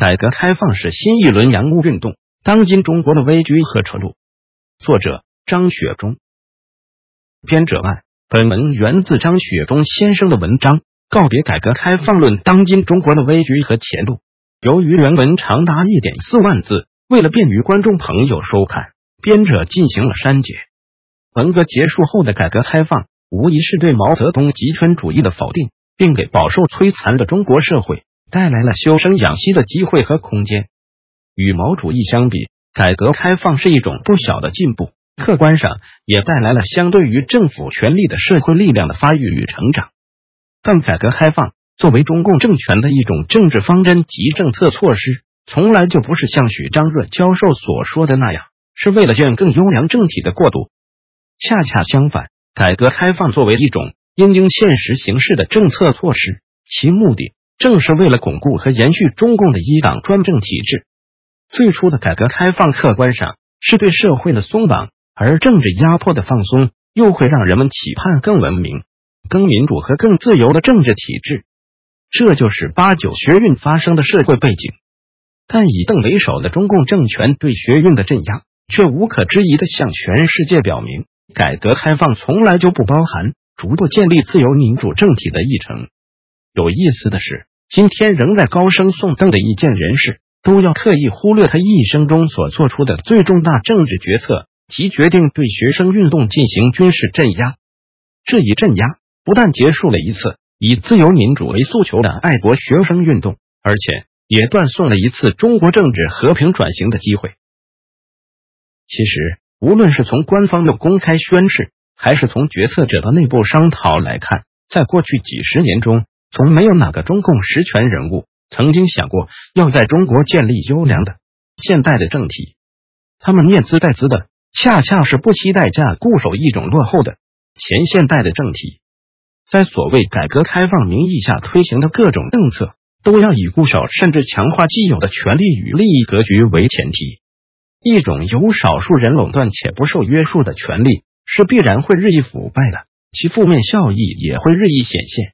改革开放是新一轮洋务运动，当今中国的危局和出路。作者张雪忠，编者按。本文源自张雪忠先生的文章《告别改革开放论：当今中国的危局和前路》。由于原文长达一点四万字，为了便于观众朋友收看，编者进行了删减。文革结束后的改革开放，无疑是对毛泽东极权主义的否定，并给饱受摧残的中国社会带来了修生养息的机会和空间。与毛主义相比，改革开放是一种不小的进步。客观上也带来了相对于政府权力的社会力量的发育与成长，但改革开放作为中共政权的一种政治方针及政策措施，从来就不是像许章润教授所说的那样，是为了建更优良政体的过渡。恰恰相反，改革开放作为一种因应现实形势的政策措施，其目的正是为了巩固和延续中共的一党专政体制。最初的改革开放，客观上是对社会的松绑。而政治压迫的放松，又会让人们期盼更文明、更民主和更自由的政治体制。这就是八九学运发生的社会背景。但以邓为首的中共政权对学运的镇压，却无可置疑的向全世界表明，改革开放从来就不包含逐步建立自由民主政体的议程。有意思的是，今天仍在高声颂邓的意见人士，都要刻意忽略他一生中所做出的最重大政治决策。即决定对学生运动进行军事镇压，这一镇压不但结束了一次以自由民主为诉求的爱国学生运动，而且也断送了一次中国政治和平转型的机会。其实，无论是从官方的公开宣誓，还是从决策者的内部商讨来看，在过去几十年中，从没有哪个中共实权人物曾经想过要在中国建立优良的现代的政体。他们念兹在兹的。恰恰是不惜代价固守一种落后的前现代的政体，在所谓改革开放名义下推行的各种政策，都要以固守甚至强化既有的权利与利益格局为前提。一种由少数人垄断且不受约束的权利，是必然会日益腐败的，其负面效益也会日益显现。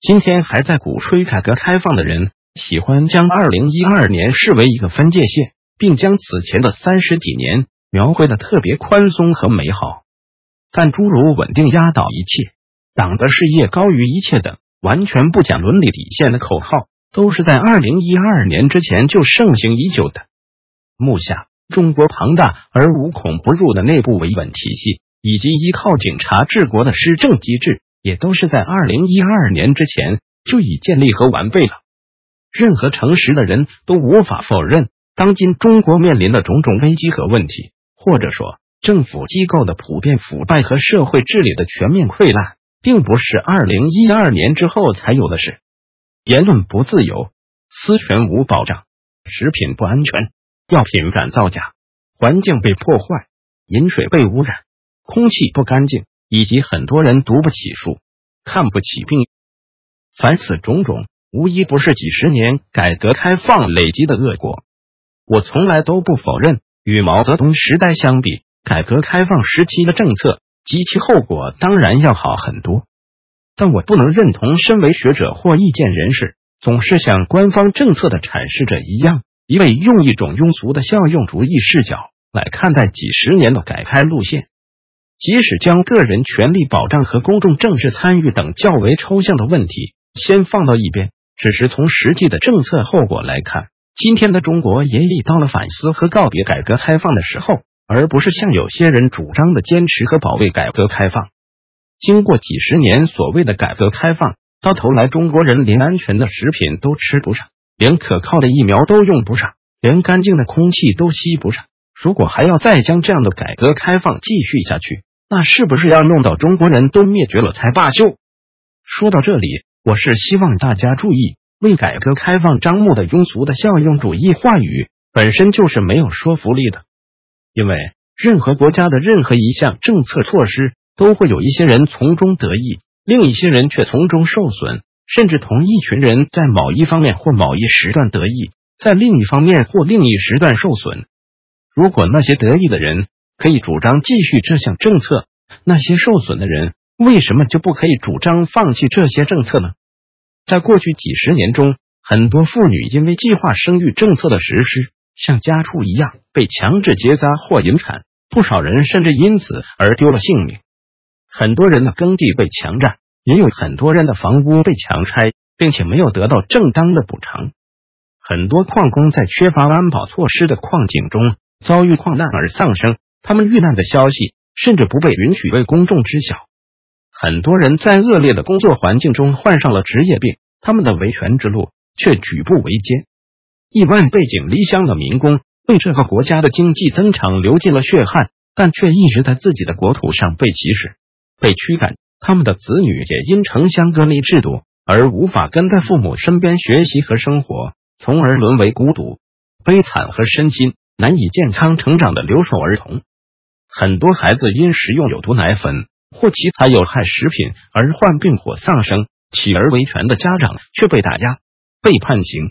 今天还在鼓吹改革开放的人，喜欢将二零一二年视为一个分界线，并将此前的三十几年。描绘的特别宽松和美好，但诸如稳定压倒一切、党的事业高于一切等完全不讲伦理底线的口号，都是在二零一二年之前就盛行已久的。目下，中国庞大而无孔不入的内部维稳体系，以及依靠警察治国的施政机制，也都是在二零一二年之前就已建立和完备了。任何诚实的人都无法否认，当今中国面临的种种危机和问题。或者说，政府机构的普遍腐败和社会治理的全面溃烂，并不是二零一二年之后才有的事。言论不自由，私权无保障，食品不安全，药品敢造假，环境被破坏，饮水被污染，空气不干净，以及很多人读不起书，看不起病。凡此种种，无一不是几十年改革开放累积的恶果。我从来都不否认。与毛泽东时代相比，改革开放时期的政策及其后果当然要好很多。但我不能认同身为学者或意见人士，总是像官方政策的阐释者一样，一味用一种庸俗的效用主义视角来看待几十年的改开路线。即使将个人权利保障和公众政治参与等较为抽象的问题先放到一边，只是从实际的政策后果来看。今天的中国也已到了反思和告别改革开放的时候，而不是像有些人主张的坚持和保卫改革开放。经过几十年所谓的改革开放，到头来中国人连安全的食品都吃不上，连可靠的疫苗都用不上，连干净的空气都吸不上。如果还要再将这样的改革开放继续下去，那是不是要弄到中国人都灭绝了才罢休？说到这里，我是希望大家注意。为改革开放张目的庸俗的效用主义话语本身就是没有说服力的，因为任何国家的任何一项政策措施都会有一些人从中得益，另一些人却从中受损，甚至同一群人在某一方面或某一时段得益，在另一方面或另一时段受损。如果那些得益的人可以主张继续这项政策，那些受损的人为什么就不可以主张放弃这些政策呢？在过去几十年中，很多妇女因为计划生育政策的实施，像家畜一样被强制结扎或引产，不少人甚至因此而丢了性命。很多人的耕地被强占，也有很多人的房屋被强拆，并且没有得到正当的补偿。很多矿工在缺乏安保措施的矿井中遭遇矿难而丧生，他们遇难的消息甚至不被允许为公众知晓。很多人在恶劣的工作环境中患上了职业病，他们的维权之路。却举步维艰，亿万背井离乡的民工为这个国家的经济增长流尽了血汗，但却一直在自己的国土上被歧视、被驱赶。他们的子女也因城乡隔离制度而无法跟在父母身边学习和生活，从而沦为孤独、悲惨和身心难以健康成长的留守儿童。很多孩子因食用有毒奶粉或其他有害食品而患病或丧生，起而维权的家长却被打压。被判刑，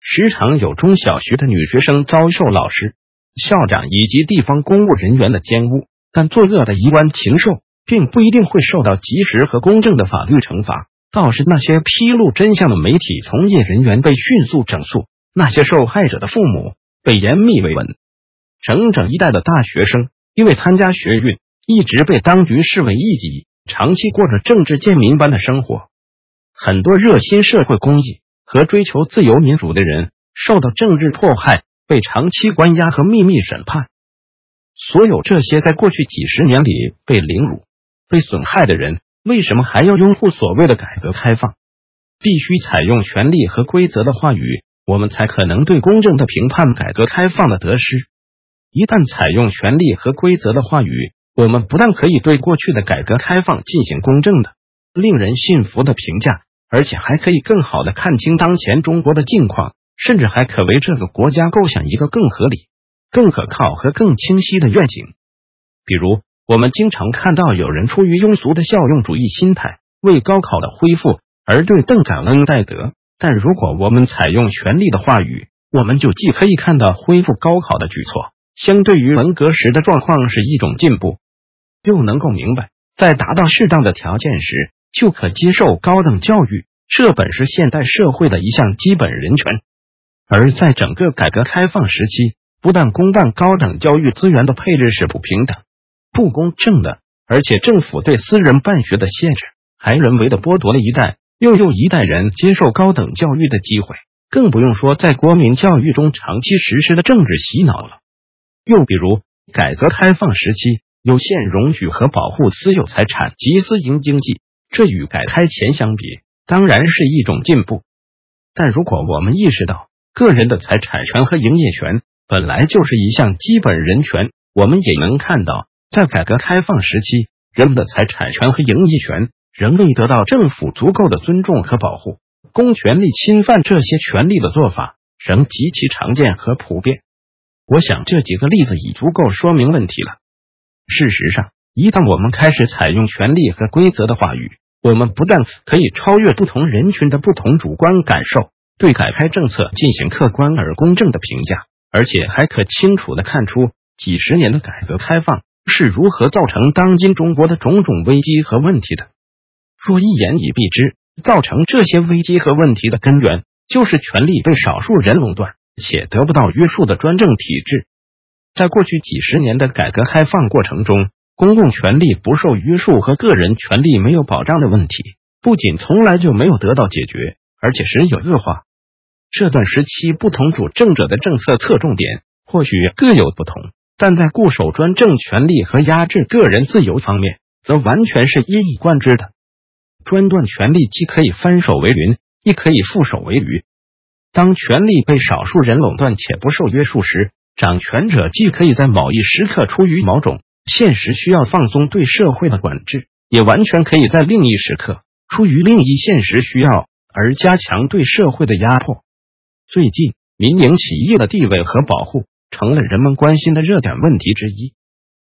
时常有中小学的女学生遭受老师、校长以及地方公务人员的奸污，但作恶的衣冠禽兽并不一定会受到及时和公正的法律惩罚，倒是那些披露真相的媒体从业人员被迅速整肃，那些受害者的父母被严密维稳，整整一代的大学生因为参加学运，一直被当局视为异己，长期过着政治贱民般的生活。很多热心社会公益。和追求自由民主的人受到政治迫害，被长期关押和秘密审判。所有这些在过去几十年里被凌辱、被损害的人，为什么还要拥护所谓的改革开放？必须采用权力和规则的话语，我们才可能对公正的评判改革开放的得失。一旦采用权力和规则的话语，我们不但可以对过去的改革开放进行公正的、令人信服的评价。而且还可以更好的看清当前中国的境况，甚至还可为这个国家构想一个更合理、更可靠和更清晰的愿景。比如，我们经常看到有人出于庸俗的效用主义心态，为高考的恢复而对邓感恩戴德。但如果我们采用权力的话语，我们就既可以看到恢复高考的举措，相对于文革时的状况是一种进步，又能够明白在达到适当的条件时。就可接受高等教育，这本是现代社会的一项基本人权。而在整个改革开放时期，不但公办高等教育资源的配置是不平等、不公正的，而且政府对私人办学的限制，还人为的剥夺了一代又又一代人接受高等教育的机会。更不用说在国民教育中长期实施的政治洗脑了。又比如，改革开放时期有限容许和保护私有财产及私营经济。这与改开前相比，当然是一种进步。但如果我们意识到个人的财产权和营业权本来就是一项基本人权，我们也能看到，在改革开放时期，人们的财产权和营业权仍未得到政府足够的尊重和保护。公权力侵犯这些权利的做法仍极其常见和普遍。我想这几个例子已足够说明问题了。事实上，一旦我们开始采用权力和规则的话语，我们不但可以超越不同人群的不同主观感受，对改开政策进行客观而公正的评价，而且还可清楚的看出几十年的改革开放是如何造成当今中国的种种危机和问题的。若一言以蔽之，造成这些危机和问题的根源，就是权力被少数人垄断且得不到约束的专政体制。在过去几十年的改革开放过程中，公共权利不受约束和个人权利没有保障的问题，不仅从来就没有得到解决，而且时有恶化。这段时期，不同主政者的政策侧重点或许各有不同，但在固守专政权力和压制个人自由方面，则完全是一以贯之的。专断权力既可以翻手为云，亦可以覆手为雨。当权力被少数人垄断且不受约束时，掌权者既可以在某一时刻出于某种现实需要放松对社会的管制，也完全可以在另一时刻出于另一现实需要而加强对社会的压迫。最近，民营企业的地位和保护成了人们关心的热点问题之一，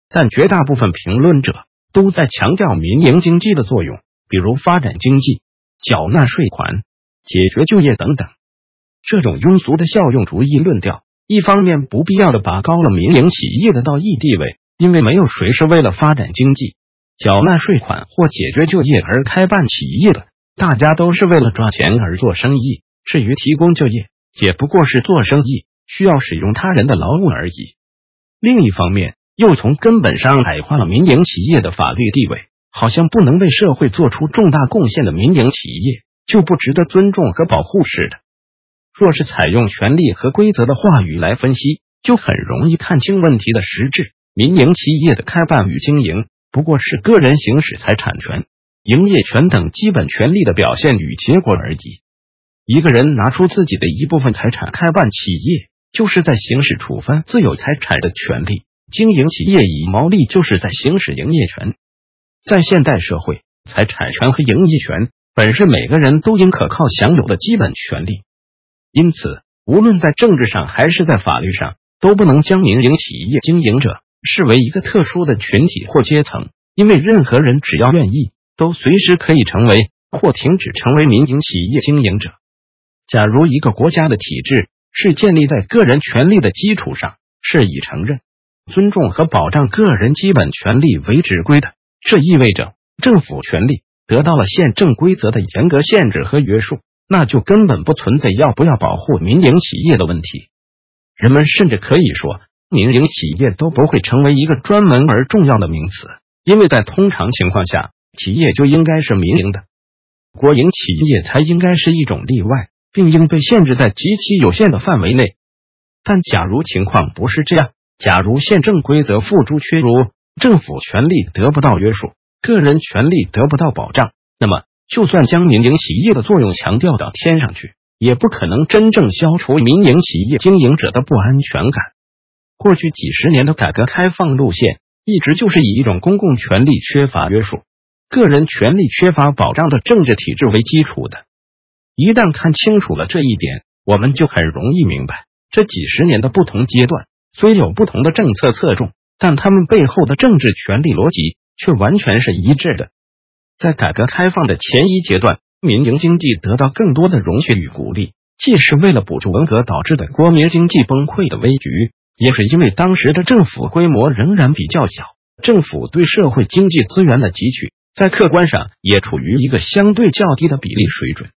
但绝大部分评论者都在强调民营经济的作用，比如发展经济、缴纳税款、解决就业等等。这种庸俗的效用主义论调，一方面不必要的拔高了民营企业的道义地位。因为没有谁是为了发展经济、缴纳税款或解决就业而开办企业的，大家都是为了赚钱而做生意。至于提供就业，也不过是做生意需要使用他人的劳务而已。另一方面，又从根本上矮化了民营企业的法律地位，好像不能为社会做出重大贡献的民营企业就不值得尊重和保护似的。若是采用权利和规则的话语来分析，就很容易看清问题的实质。民营企业的开办与经营，不过是个人行使财产权、营业权等基本权利的表现与结果而已。一个人拿出自己的一部分财产开办企业，就是在行使处分自有财产的权利；经营企业以毛利，就是在行使营业权。在现代社会，财产权和营业权本是每个人都应可靠享有的基本权利，因此，无论在政治上还是在法律上，都不能将民营企业经营者视为一个特殊的群体或阶层，因为任何人只要愿意，都随时可以成为或停止成为民营企业经营者。假如一个国家的体制是建立在个人权利的基础上，是以承认、尊重和保障个人基本权利为指归的，这意味着政府权力得到了宪政规则的严格限制和约束，那就根本不存在要不要保护民营企业的问题。人们甚至可以说，民营企业都不会成为一个专门而重要的名词，因为在通常情况下，企业就应该是民营的，国营企业才应该是一种例外。并应被限制在极其有限的范围内。但假如情况不是这样，假如宪政规则付诸阙如，政府权力得不到约束，个人权利得不到保障，那么就算将民营企业的作用强调到天上去，也不可能真正消除民营企业经营者的不安全感。过去几十年的改革开放路线，一直就是以一种公共权力缺乏约束、个人权利缺乏保障的政治体制为基础的。一旦看清楚了这一点，我们就很容易明白，这几十年的不同阶段虽有不同的政策侧重，但他们背后的政治权力逻辑却完全是一致的。在改革开放的前一阶段，民营经济得到更多的容许与鼓励，既是为了补助文革导致的国民经济崩溃的危局，也是因为当时的政府规模仍然比较小，政府对社会经济资源的汲取，在客观上也处于一个相对较低的比例水准。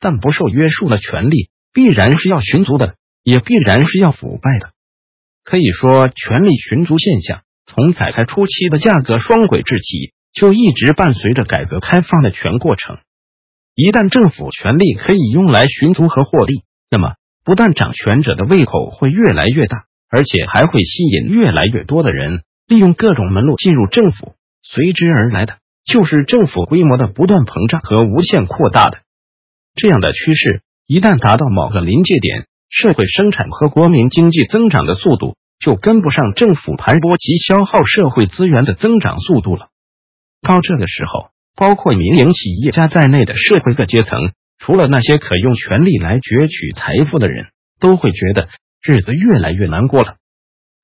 但不受约束的权利必然是要寻租的，也必然是要腐败的。可以说，权力寻租现象从改革初期的价格双轨制起，就一直伴随着改革开放的全过程。一旦政府权力可以用来寻租和获利，那么不但掌权者的胃口会越来越大，而且还会吸引越来越多的人利用各种门路进入政府。随之而来的就是政府规模的不断膨胀和无限扩大的。这样的趋势一旦达到某个临界点，社会生产和国民经济增长的速度就跟不上政府盘剥及消耗社会资源的增长速度了。到这个时候，包括民营企业家在内的社会各阶层，除了那些可用权力来攫取财富的人，都会觉得日子越来越难过了。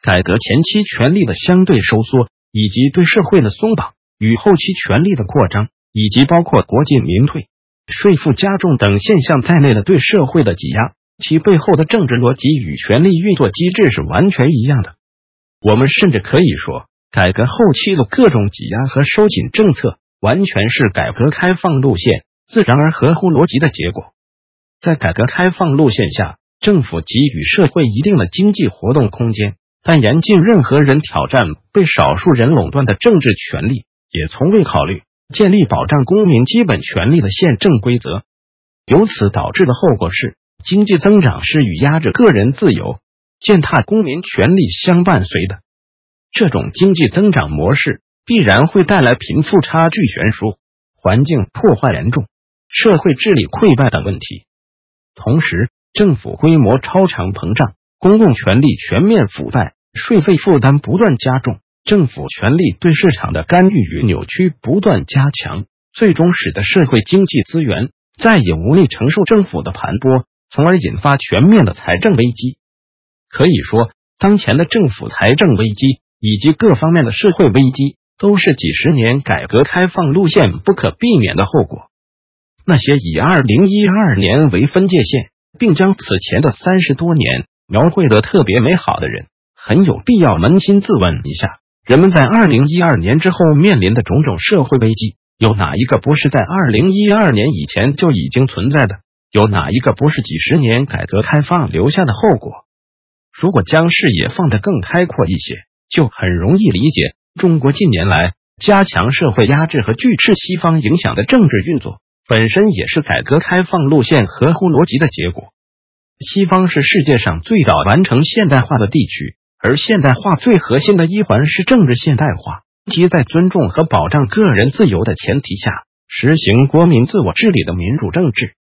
改革前期权力的相对收缩，以及对社会的松绑，与后期权力的扩张，以及包括国进民退。税负加重等现象在内的对社会的挤压，其背后的政治逻辑与权力运作机制是完全一样的。我们甚至可以说，改革后期的各种挤压和收紧政策，完全是改革开放路线自然而合乎逻辑的结果。在改革开放路线下，政府给予社会一定的经济活动空间，但严禁任何人挑战被少数人垄断的政治权利，也从未考虑。建立保障公民基本权利的宪政规则，由此导致的后果是，经济增长是与压制个人自由、践踏公民权利相伴随的。这种经济增长模式必然会带来贫富差距悬殊、环境破坏严重、社会治理溃败等问题。同时，政府规模超常膨胀，公共权力全面腐败，税费负担不断加重。政府权力对市场的干预与扭曲不断加强，最终使得社会经济资源再也无力承受政府的盘剥，从而引发全面的财政危机。可以说，当前的政府财政危机以及各方面的社会危机，都是几十年改革开放路线不可避免的后果。那些以二零一二年为分界线，并将此前的三十多年描绘得特别美好的人，很有必要扪心自问一下。人们在二零一二年之后面临的种种社会危机，有哪一个不是在二零一二年以前就已经存在的？有哪一个不是几十年改革开放留下的后果？如果将视野放得更开阔一些，就很容易理解中国近年来加强社会压制和拒斥西方影响的政治运作，本身也是改革开放路线合乎逻辑的结果。西方是世界上最早完成现代化的地区，而现代化最核心的一环是政治现代化，即在尊重和保障个人自由的前提下，实行国民自我治理的民主政治。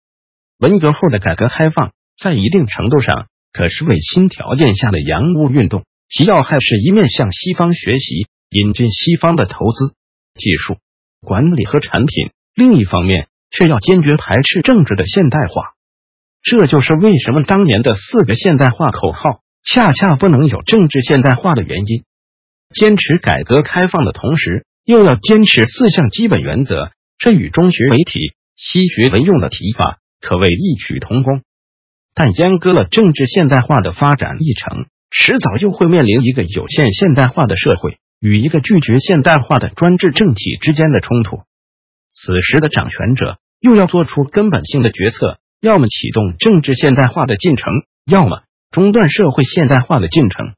文革后的改革开放，在一定程度上可视为新条件下的洋务运动，其要害是一面向西方学习，引进西方的投资、技术、管理和产品；另一方面，却要坚决排斥政治的现代化。这就是为什么当年的四个现代化口号恰恰不能有政治现代化的原因。坚持改革开放的同时，又要坚持四项基本原则，这与中学为体、西学为用的提法。可谓异曲同工，但阉割了政治现代化的发展历程，迟早又会面临一个有限现代化的社会与一个拒绝现代化的专制政体之间的冲突。此时的掌权者又要做出根本性的决策：要么启动政治现代化的进程，要么中断社会现代化的进程。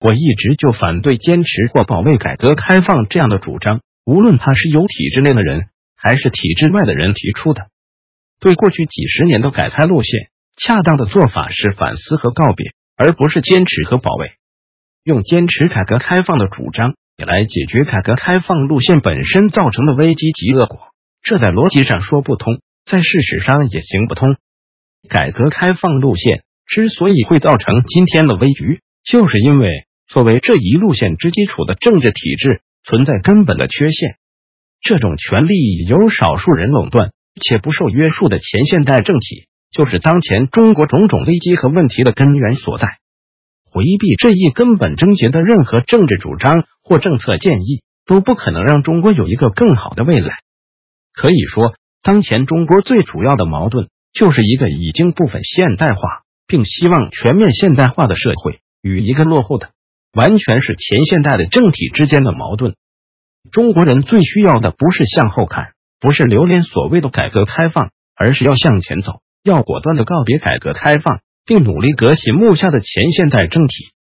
我一直就反对坚持或保卫改革开放这样的主张，无论他是由体制内的人还是体制外的人提出的。对过去几十年的改开路线，恰当的做法是反思和告别，而不是坚持和保卫。用坚持改革开放的主张来解决改革开放路线本身造成的危机及恶果，这在逻辑上说不通，在事实上也行不通。改革开放路线之所以会造成今天的危局，就是因为作为这一路线之基础的政治体制存在根本的缺陷，这种权力由少数人垄断。且不受约束的前现代政体，就是当前中国种种危机和问题的根源所在。回避这一根本症结的任何政治主张或政策建议，都不可能让中国有一个更好的未来。可以说，当前中国最主要的矛盾，就是一个已经部分现代化并希望全面现代化的社会，与一个落后的、完全是前现代的政体之间的矛盾。中国人最需要的不是向后看。不是留恋所谓的改革开放，而是要向前走，要果断的告别改革开放，并努力革新幕下的前现代政体。